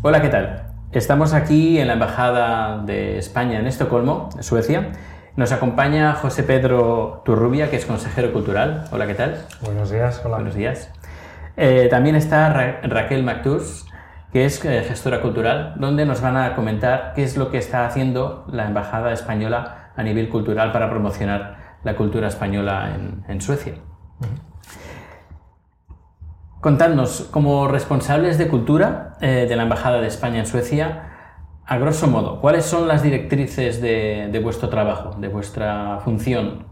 Hola, ¿qué tal? Estamos aquí en la Embajada de España en Estocolmo, Suecia. Nos acompaña José Pedro Turrubia, que es consejero cultural. Hola, ¿qué tal? Buenos días, hola. Buenos días. Eh, también está Ra- Raquel Mactus, que es eh, gestora cultural, donde nos van a comentar qué es lo que está haciendo la Embajada Española a nivel cultural para promocionar la cultura española en, en Suecia. Contadnos, como responsables de cultura eh, de la Embajada de España en Suecia, a grosso modo, ¿cuáles son las directrices de, de vuestro trabajo, de vuestra función?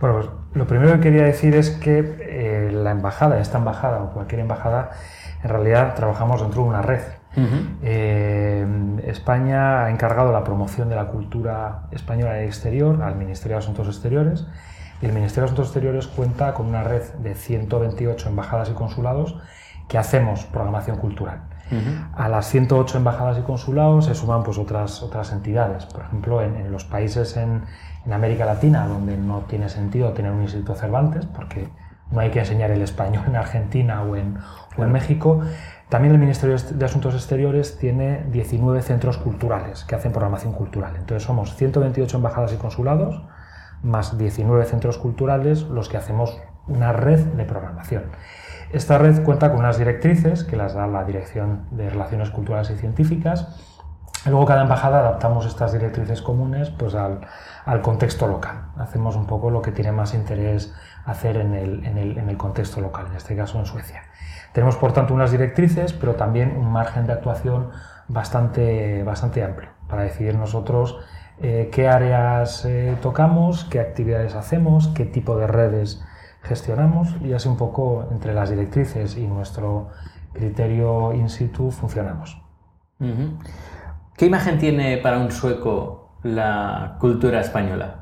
Bueno, pues lo primero que quería decir es que eh, la embajada, esta embajada o cualquier embajada, en realidad trabajamos dentro de una red. Eh, España ha encargado la promoción de la cultura española en el exterior al Ministerio de Asuntos Exteriores y el Ministerio de Asuntos Exteriores cuenta con una red de 128 embajadas y consulados que hacemos programación cultural. A las 108 embajadas y consulados se suman pues, otras, otras entidades. Por ejemplo, en, en los países en, en América Latina, donde no tiene sentido tener un Instituto Cervantes, porque no hay que enseñar el español en Argentina o en, o en México, también el Ministerio de Asuntos Exteriores tiene 19 centros culturales que hacen programación cultural. Entonces somos 128 embajadas y consulados, más 19 centros culturales, los que hacemos una red de programación. Esta red cuenta con unas directrices que las da la Dirección de Relaciones Culturales y Científicas. Luego cada embajada adaptamos estas directrices comunes pues, al, contexto local. Hacemos un poco lo que tiene más interés hacer en el contexto local, en este caso en Suecia. Tenemos por tanto unas directrices, pero también un margen de actuación bastante, bastante amplio para decidir nosotros eh, qué áreas eh, tocamos, qué actividades hacemos, qué tipo de redes gestionamos y así un poco entre las directrices y nuestro criterio in situ funcionamos. ¿Qué imagen tiene para un sueco la cultura española?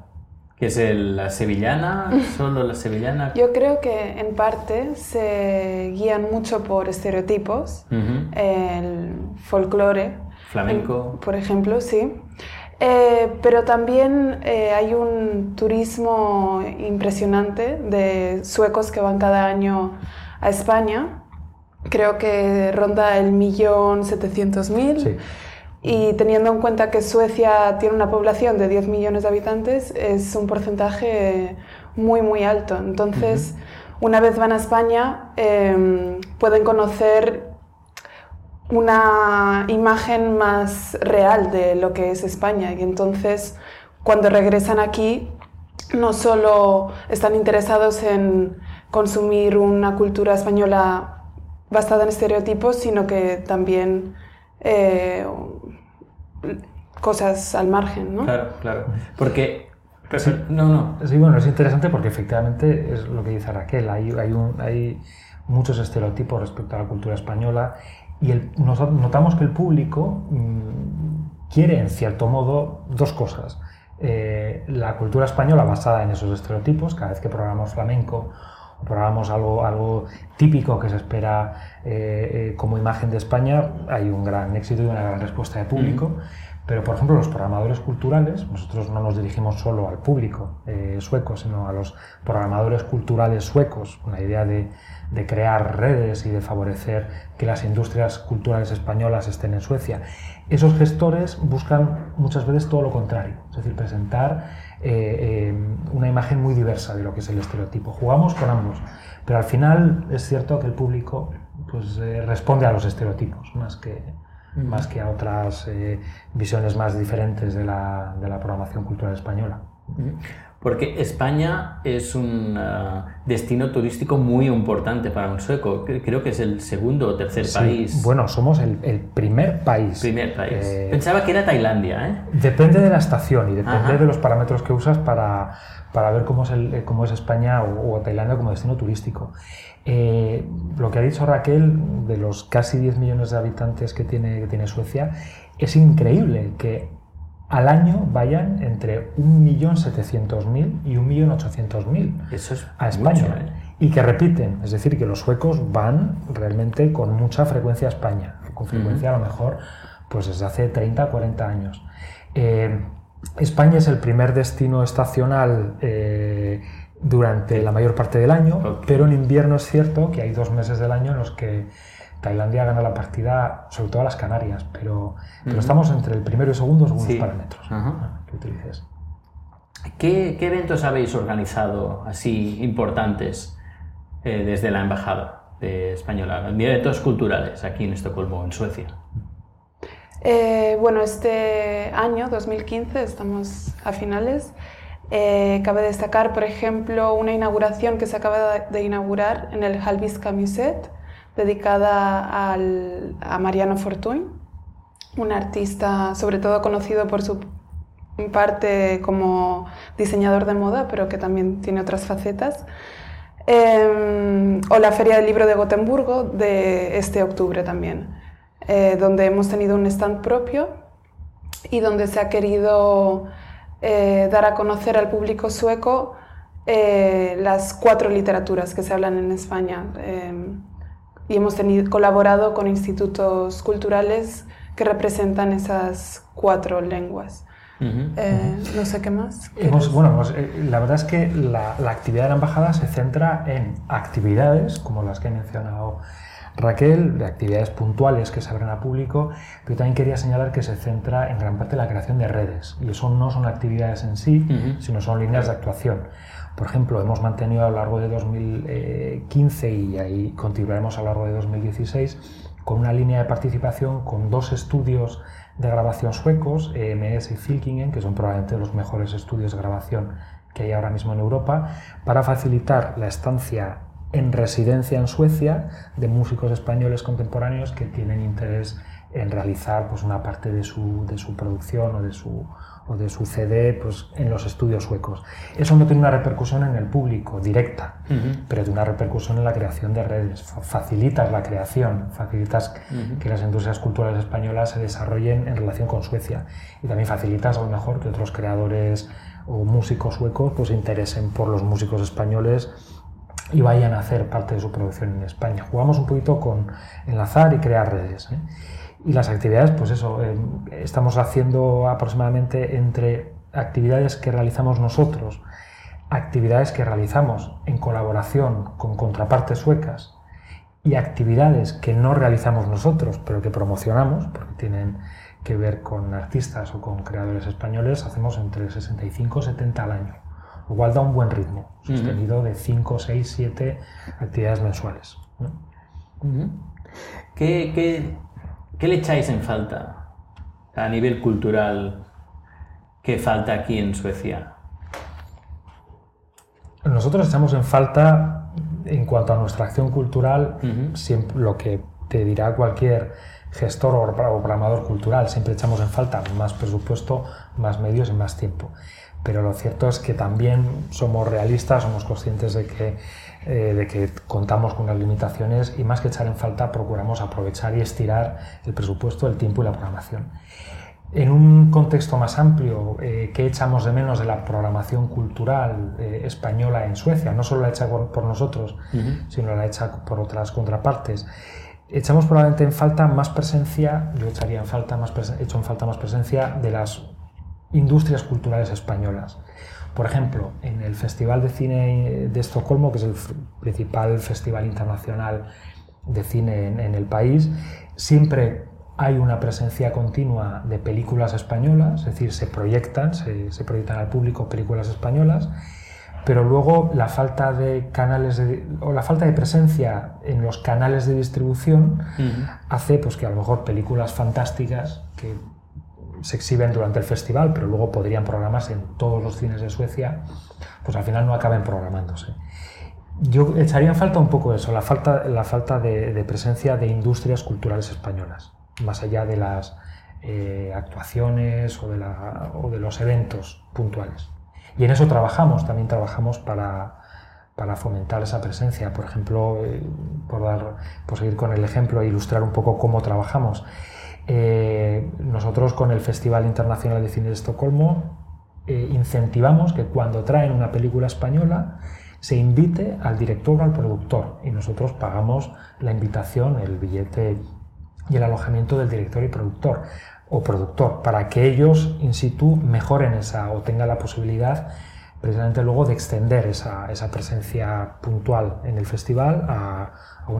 ¿Que es el- la sevillana? ¿Solo la sevillana? Yo creo que en parte se guían mucho por estereotipos, el folclore, Flamenco. por ejemplo, sí. Eh, pero también eh, hay un turismo impresionante de suecos que van cada año a España. Creo que ronda el millón setecientos mil. Y teniendo en cuenta que Suecia tiene una población de 10 millones de habitantes, es un porcentaje muy, muy alto. Entonces, una vez van a España, eh, pueden conocer una imagen más real de lo que es España. Y entonces, cuando regresan aquí, no solo están interesados en consumir una cultura española basada en estereotipos, sino que también eh, cosas al margen, ¿no? Claro, claro. Porque... No, no. Sí, bueno, es interesante porque efectivamente es lo que dice Raquel, hay, hay, un- hay muchos estereotipos respecto a la cultura española y el- nos- notamos que el público mm, quiere, en cierto modo, dos cosas. Eh, la cultura española basada en esos estereotipos, cada vez que programamos flamenco o programamos algo, algo típico que se espera eh, eh, como imagen de España, hay un gran éxito y una gran respuesta de público. Pero, por ejemplo, los programadores culturales, nosotros no nos dirigimos solo al público eh, sueco, sino a los programadores culturales suecos, con la idea de, de crear redes y de favorecer que las industrias culturales españolas estén en Suecia. Esos gestores buscan muchas veces todo lo contrario, es decir, presentar eh, eh, una imagen muy diversa de lo que es el estereotipo. Jugamos con ambos, pero al final es cierto que el público pues, responde a los estereotipos más que, más que a otras eh, visiones más diferentes de la, de la programación cultural española. Porque España es un uh, destino turístico muy importante para un sueco. Creo que es el segundo o tercer Sí, país. Bueno, somos el, el primer país. Primer país. Eh, Pensaba que era Tailandia, ¿eh? Depende de la estación y depende Ajá. de los parámetros que usas para, para ver cómo es, el- cómo es España o, o Tailandia como destino turístico. Eh, lo que ha dicho Raquel, de los casi 10 millones de habitantes que tiene, que tiene Suecia, es increíble que al año vayan entre 1.700.000 y 1.800.000 Eso es a España. mucho, ¿eh? Y que repiten, es decir, que los suecos van realmente con mucha frecuencia a España, con frecuencia a lo mejor pues desde hace 30, 40 años. Eh, España es el primer destino estacional eh, durante la mayor parte del año, pero en invierno es cierto que hay dos meses del año en los que Tailandia gana la partida, sobre todo a las Canarias, pero, pero estamos entre el primero y segundo según Sí. los parámetros Ajá. que utilices. ¿Qué, qué eventos habéis organizado así importantes eh, desde la Embajada de Española? Eventos culturales aquí en Estocolmo, en Suecia. Eh, bueno, este año, 2015, estamos a finales. Eh, cabe destacar, por ejemplo, una inauguración que se acaba de- de inaugurar en el Halviska Museet, dedicada al- a Mariano Fortuny, un artista sobre todo conocido por su parte como diseñador de moda, pero que también tiene otras facetas. Eh, o la Feria del Libro de Gotemburgo de este octubre también, eh, donde hemos tenido un stand propio y donde se ha querido eh, dar a conocer al público sueco eh, las cuatro literaturas que se hablan en España. Y hemos tenido, colaborado con institutos culturales que representan esas cuatro lenguas. Eh, no sé qué más. Bueno, pues, eh, la verdad es que la, la actividad de la embajada se centra en actividades como las que ha mencionado Raquel, de actividades puntuales que se abren a público, pero también quería señalar que se centra en gran parte en la creación de redes. Y eso no son actividades en sí, sino son líneas de actuación. Por ejemplo, hemos mantenido a lo largo de 2015 y ahí continuaremos a lo largo de 2016 con una línea de participación con dos estudios de grabación suecos, EMS y Filkingen, que son probablemente los mejores estudios de grabación que hay ahora mismo en Europa, para facilitar la estancia en residencia en Suecia de músicos españoles contemporáneos que tienen interés en realizar pues, una parte de su, de su producción o de su, o de su CD pues, en los estudios suecos. Eso no tiene una repercusión en el público directa, pero tiene una repercusión en la creación de redes. Fa- Facilitas la creación, facilitas que las industrias culturales españolas se desarrollen en relación con Suecia y también facilitas a lo mejor que otros creadores o músicos suecos pues, se interesen por los músicos españoles y vayan a hacer parte de su producción en España. Jugamos un poquito con enlazar y crear redes. ¿eh? Y las actividades, pues eso, eh, estamos haciendo aproximadamente entre actividades que realizamos nosotros, actividades que realizamos en colaboración con contrapartes suecas y actividades que no realizamos nosotros, pero que promocionamos, porque tienen que ver con artistas o con creadores españoles, hacemos entre 65 y 70 al año. Lo cual da un buen ritmo, sostenido de 5, 6, 7 actividades mensuales. ¿Qué, qué, qué le echáis en falta a nivel cultural que falta aquí en Suecia? Nosotros echamos en falta, en cuanto a nuestra acción cultural, siempre, lo que te dirá cualquier gestor o programador cultural, siempre echamos en falta más presupuesto, más medios y más tiempo. Pero lo cierto es que también somos realistas, somos conscientes de que, eh, de que contamos con unas limitaciones y más que echar en falta procuramos aprovechar y estirar el presupuesto, el tiempo y la programación. En un contexto más amplio, eh, ¿qué echamos de menos de la programación cultural eh, española en Suecia? No solo la hecha por, por nosotros, sino la hecha por otras contrapartes. echamos probablemente en falta más presencia, yo echaría en falta más hecho en falta más presencia de las industrias culturales españolas. Por ejemplo, en el Festival de Cine de Estocolmo, que es el principal festival internacional de cine en, el país, siempre hay una presencia continua de películas españolas, es decir, se proyectan, se, proyectan al público películas españolas, pero luego la falta de canales o la falta de presencia en los canales de distribución hace pues, que a lo mejor películas fantásticas que se exhiben durante el festival, pero luego podrían programarse en todos los cines de Suecia, pues al final no acaben programándose. Yo echaría en falta un poco eso, la falta, la falta de, presencia de industrias culturales españolas, más allá de las eh, actuaciones o de, los eventos puntuales. Y en eso trabajamos, también trabajamos para, fomentar esa presencia. Por ejemplo, eh, por, por seguir con el ejemplo e ilustrar un poco cómo trabajamos. Eh, nosotros con el Festival Internacional de Cine de Estocolmo incentivamos que cuando traen una película española, se invite al director o al productor. Y nosotros pagamos la invitación, el billete y el alojamiento del director y productor o productor para que ellos in situ mejoren esa o tengan la posibilidad precisamente luego de extender esa, esa presencia puntual en el festival a, a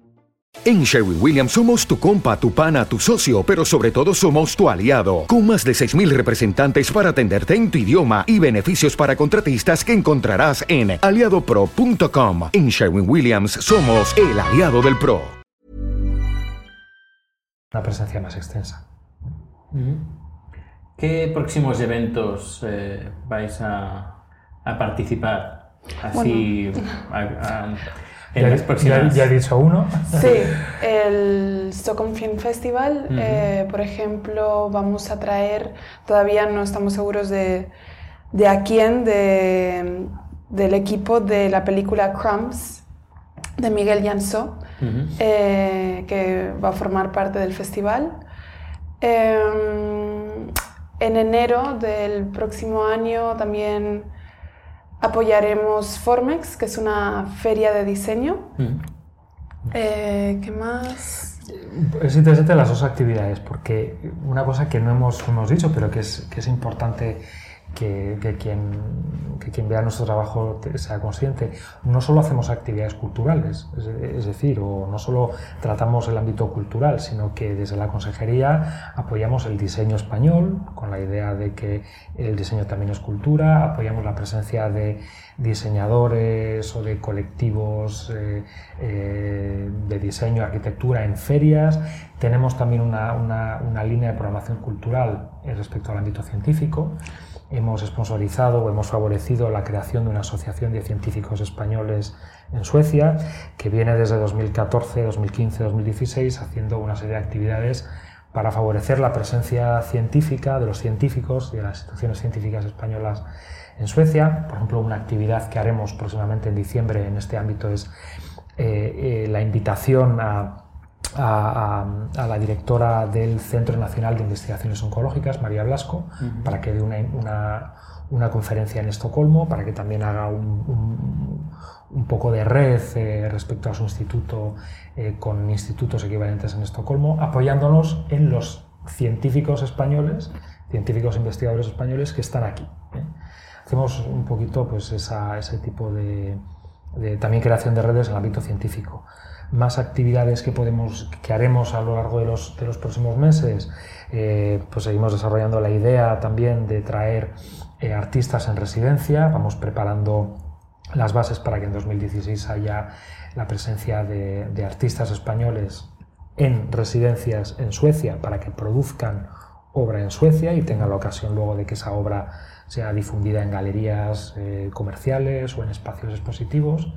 En Sherwin Williams somos tu compa, tu pana, tu socio, pero sobre todo somos tu aliado, con más de 6.000 representantes para atenderte en tu idioma y beneficios para contratistas que encontrarás en aliadopro.com. En Sherwin Williams somos el aliado del PRO. Una presencia más extensa. ¿Qué próximos eventos eh, vais a, participar? Así... ya, he dicho uno. Sí, el Stockholm Film Festival, eh, por ejemplo, vamos a traer, todavía no estamos seguros de, de a quién, de, del equipo de la película Crumbs de Miguel Jansó, eh, que va a formar parte del festival. Em, en enero del próximo año también Apoyaremos Formex, que es una feria de diseño. Mm. Eh, ¿Qué más? Es interesante las dos actividades, porque una cosa que no hemos, hemos dicho, pero que es, que es importante que, quien, quien vea nuestro trabajo sea consciente. No solo hacemos actividades culturales, es, decir, o no solo tratamos el ámbito cultural, sino que desde la consejería apoyamos el diseño español, con la idea de que el diseño también es cultura, apoyamos la presencia de diseñadores o de colectivos eh, eh, de diseño, arquitectura en ferias. Tenemos también una, una línea de programación cultural respecto al ámbito científico hemos sponsorizado o hemos favorecido la creación de una asociación de científicos españoles en Suecia, que viene desde 2014, 2015, 2016 haciendo una serie de actividades para favorecer la presencia científica de los científicos y de las instituciones científicas españolas en Suecia. Por ejemplo, una actividad que haremos próximamente en diciembre en este ámbito es eh, eh, la invitación a a, la directora del Centro Nacional de Investigaciones Oncológicas, María Blasco, para que dé una, una, conferencia en Estocolmo, para que también haga un, un, poco de red eh, respecto a su instituto eh, con institutos equivalentes en Estocolmo, apoyándonos en los científicos españoles, científicos investigadores españoles que están aquí. ¿eh? Hacemos un poquito pues, esa, ese tipo de, de también creación de redes en el ámbito científico. Más actividades que, podemos, que haremos a lo largo de los, de los próximos meses. Eh, pues seguimos desarrollando la idea también de traer eh, artistas en residencia. Vamos preparando las bases para que en 2016 haya la presencia de, artistas españoles en residencias en Suecia para que produzcan obra en Suecia y tengan la ocasión luego de que esa obra sea difundida en galerías eh, comerciales o en espacios expositivos.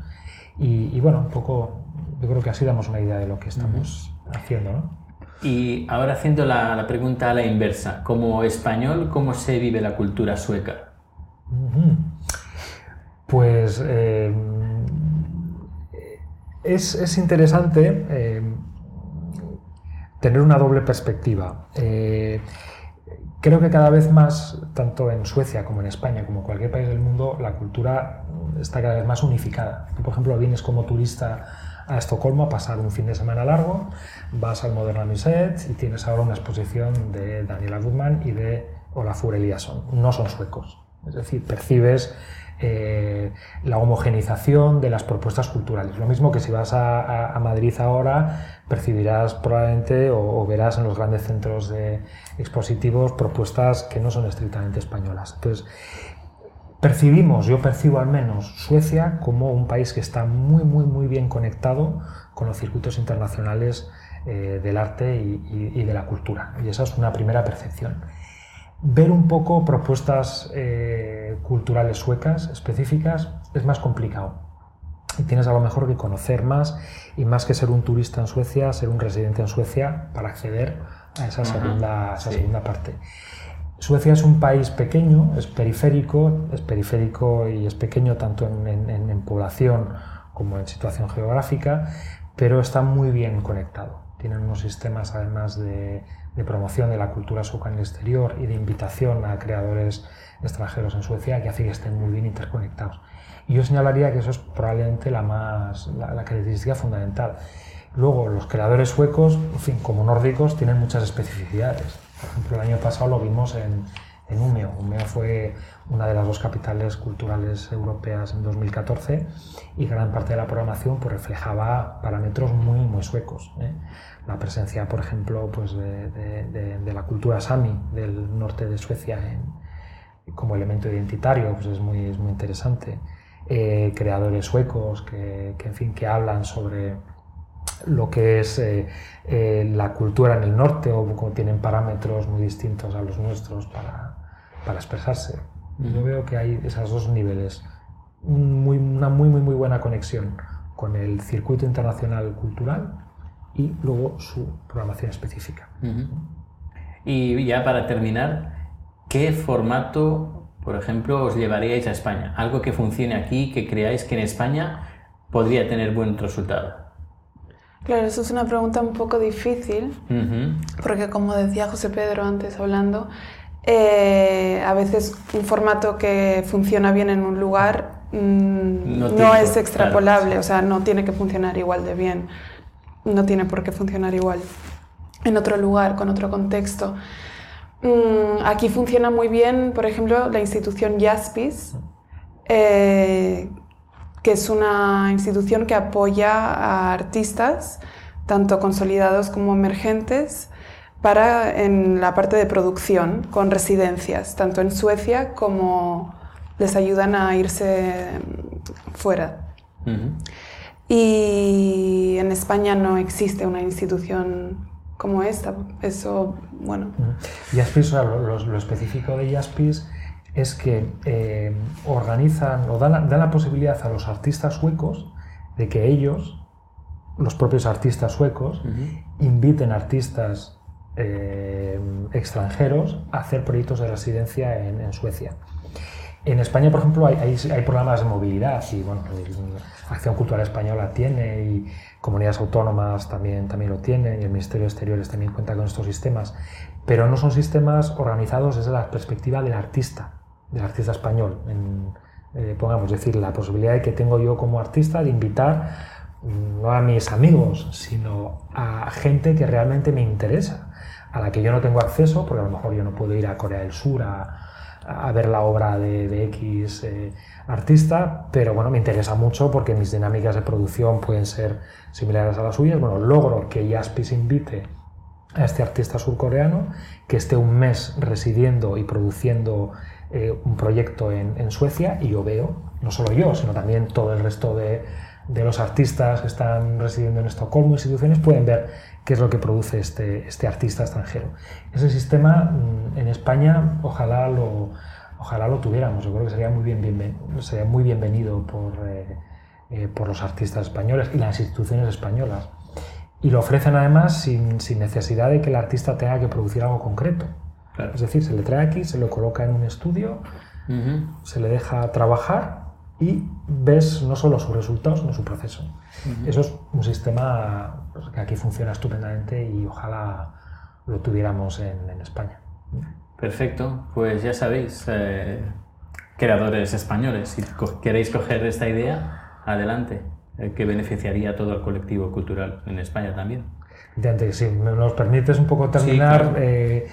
Y, y, bueno, un poco, yo creo que así damos una idea de lo que estamos haciendo. ¿no? Y ahora haciendo la, la, pregunta a la inversa, como español, ¿cómo se vive la cultura sueca? Uh -huh. Pues eh, es, es, interesante eh, tener una doble perspectiva. Eh, creo que cada vez más, tanto en Suecia como en España, como en cualquier país del mundo, la cultura está cada vez más unificada. Por ejemplo, vienes como turista a Estocolmo a pasar un fin de semana largo, vas al Moderna Museet y tienes ahora una exposición de Daniela Gutmann y de Olafur Eliasson. No son suecos. Es decir, percibes eh, la homogenización de las propuestas culturales. Lo mismo que si vas a, Madrid ahora, percibirás probablemente o, o, verás en los grandes centros de expositivos propuestas que no son estrictamente españolas. Entonces, percibimos, yo percibo al menos Suecia como un país que está muy, muy, muy bien conectado con los circuitos internacionales eh, del arte y, y, y de la cultura. Y esa es una primera percepción ver un poco propuestas eh, culturales suecas específicas es más complicado. Y tienes a lo mejor que conocer más y más que ser un turista en Suecia, ser un residente en Suecia para acceder a esa segunda, a esa sí. segunda parte. Suecia es un país pequeño, es periférico, es periférico y es pequeño tanto en, población como en situación geográfica, pero está muy bien conectado. Tienen unos sistemas además de, promoción de la cultura sueca en el exterior y de invitación a creadores extranjeros en Suecia que hace que estén muy bien interconectados. Y yo señalaría que eso es probablemente la, más, la, característica fundamental. Luego, los creadores suecos, como nórdicos, tienen muchas especificidades. Por ejemplo, el año pasado lo vimos en, en Umeå. Umeå fue una de las dos capitales culturales europeas en 2014 y gran parte de la programación pues, reflejaba parámetros muy, muy suecos. ¿eh? La presencia, por ejemplo, pues, de, la cultura sami del norte de Suecia como elemento identitario pues, es, muy, es muy interesante. Eh, creadores suecos que, que, en fin, que hablan sobre lo que es eh, eh, la cultura en el norte o como tienen parámetros muy distintos a los nuestros para, para expresarse. Mm. Yo veo que hay esos dos niveles, muy, una muy, muy, muy buena conexión con el circuito internacional cultural y luego su programación específica. Y ya para terminar, ¿qué formato, por ejemplo, os llevaríais a España? Algo que funcione aquí, que creáis que en España podría tener buen resultado. Claro, eso es una pregunta un poco difícil, uh -huh. porque como decía José Pedro antes hablando, eh, a veces un formato que funciona bien en un lugar mmm, no, no es extrapolable, claro. o sea, no tiene que funcionar igual de bien no tiene por qué funcionar igual en otro lugar, con otro contexto. Mm, aquí funciona muy bien, por ejemplo, la institución Jaspis, eh, que es una institución que apoya a artistas, tanto consolidados como emergentes, para en la parte de producción, con residencias, tanto en Suecia como les ayudan a irse fuera. Uh -huh. Y en España no existe una institución como esta. Eso, bueno. Jaspis, o sea, lo, lo, específico de Jaspis es que eh, organizan o dan la, dan la posibilidad a los artistas suecos de que ellos, los propios artistas suecos, uh -huh. inviten artistas eh, extranjeros a hacer proyectos de residencia en, en Suecia. En España, por ejemplo, hay, hay, hay, programas de movilidad y bueno, Acción Cultural Española tiene y comunidades autónomas también, también lo tienen y el Ministerio de Exteriores también cuenta con estos sistemas, pero no son sistemas organizados desde la perspectiva del artista, del artista español. Eh, pongamos decir, la posibilidad que tengo yo como artista de invitar no a mis amigos, sino a gente que realmente me interesa a la que yo no tengo acceso, porque a lo mejor yo no puedo ir a Corea del Sur a, ver la obra de, de X eh, artista, pero bueno, me interesa mucho porque mis dinámicas de producción pueden ser similares a las suyas. Bueno, logro que Jaspis invite a este artista surcoreano, que esté un mes residiendo y produciendo eh, un proyecto en, Suecia y yo veo, no solo yo, sino también todo el resto de, de los artistas que están residiendo en Estocolmo, instituciones, pueden ver qué es lo que produce este, este artista extranjero. Ese sistema mm, en España ojalá lo, ojalá lo tuviéramos, yo creo que sería muy, bien, bien, sería muy bienvenido por, eh, eh, por los artistas españoles y las instituciones españolas. Y lo ofrecen además sin, sin necesidad de que el artista tenga que producir algo concreto. Claro. Es decir, se le trae aquí, se lo coloca en un estudio, uh -huh. se le deja trabajar y ves no solo sus resultados, sino su proceso. Uh -huh. Eso es un sistema pues, que aquí funciona estupendamente y ojalá lo tuviéramos en, en España. Perfecto, pues ya sabéis, eh, creadores españoles, si co queréis coger esta idea, adelante, eh, que beneficiaría a todo el colectivo cultural en España también. Antes, si nos permites un poco terminar, sí, claro. eh,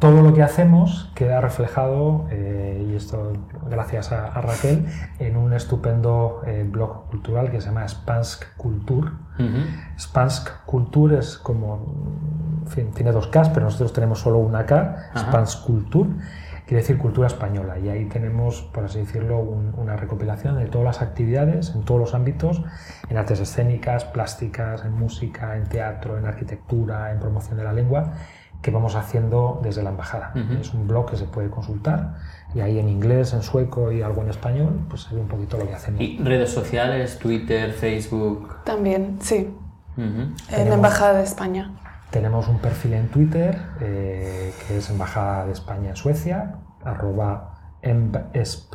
todo lo que hacemos queda reflejado, eh, y esto gracias a, a, Raquel, en un estupendo eh, blog cultural que se llama Spansk Kultur. Uh -huh. Spansk Kultur es como, en fin, tiene dos Ks, pero nosotros tenemos solo una K, Spansk Kultur, quiere decir cultura española. Y ahí tenemos, por así decirlo, un, una recopilación de todas las actividades en todos los ámbitos, en artes escénicas, plásticas, en música, en teatro, en arquitectura, en promoción de la lengua que vamos haciendo desde la embajada. Uh -huh. Es un blog que se puede consultar y ahí en inglés, en sueco y algo en español, pues se ve un poquito lo que hacemos. ¿Y redes sociales, Twitter, Facebook? También, sí. Uh -huh. En la Embajada de España. Tenemos un perfil en Twitter eh, que es Embajada de España en Suecia, arroba embesp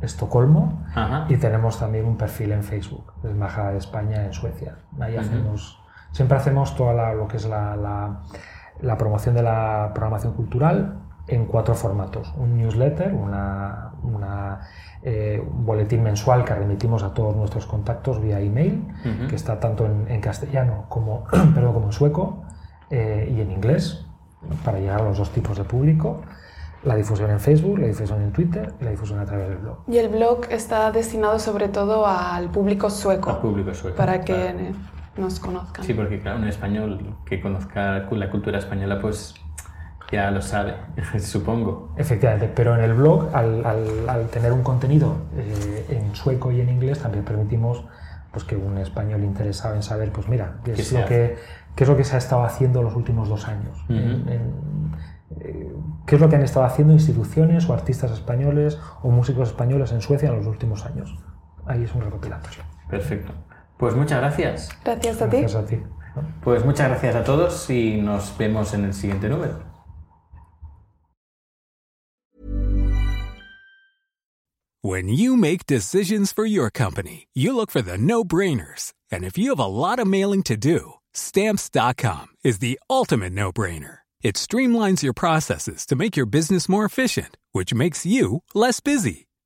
Estocolmo -huh. y tenemos también un perfil en Facebook, Embajada de España en Suecia. Ahí uh -huh. hacemos, siempre hacemos toda la, lo que es la, la la promoción de la programación cultural en cuatro formatos. Un newsletter, una, una, eh, un boletín mensual que remitimos a todos nuestros contactos vía email, uh -huh. que está tanto en, en castellano como, perdón, como en sueco eh, y en inglés, para llegar a los dos tipos de público. La difusión en Facebook, la difusión en Twitter y la difusión a través del blog. Y el blog está destinado sobre todo al público sueco. Al público sueco. Para que... Claro nos conozcan. Sí, porque claro, un español que conozca la cultura española, pues ya lo sabe, supongo. Efectivamente, pero en el blog, al, al, al tener un contenido eh, en sueco y en inglés, también permitimos pues, que un español interesado en saber, pues mira, qué es, lo que, qué es lo que se ha estado haciendo los últimos dos años. Uh -huh. en, en, qué es lo que han estado haciendo instituciones o artistas españoles o músicos españoles en Suecia en los últimos años. Ahí es un recopilatorio. Perfecto. Pues muchas gracias. Gracias a ti. Gracias a ti. Pues muchas gracias a todos y nos vemos en el siguiente número. When you make decisions for your company, you look for the no-brainers. And if you have a lot of mailing to do, stamps.com is the ultimate no-brainer. It streamlines your processes to make your business more efficient, which makes you less busy.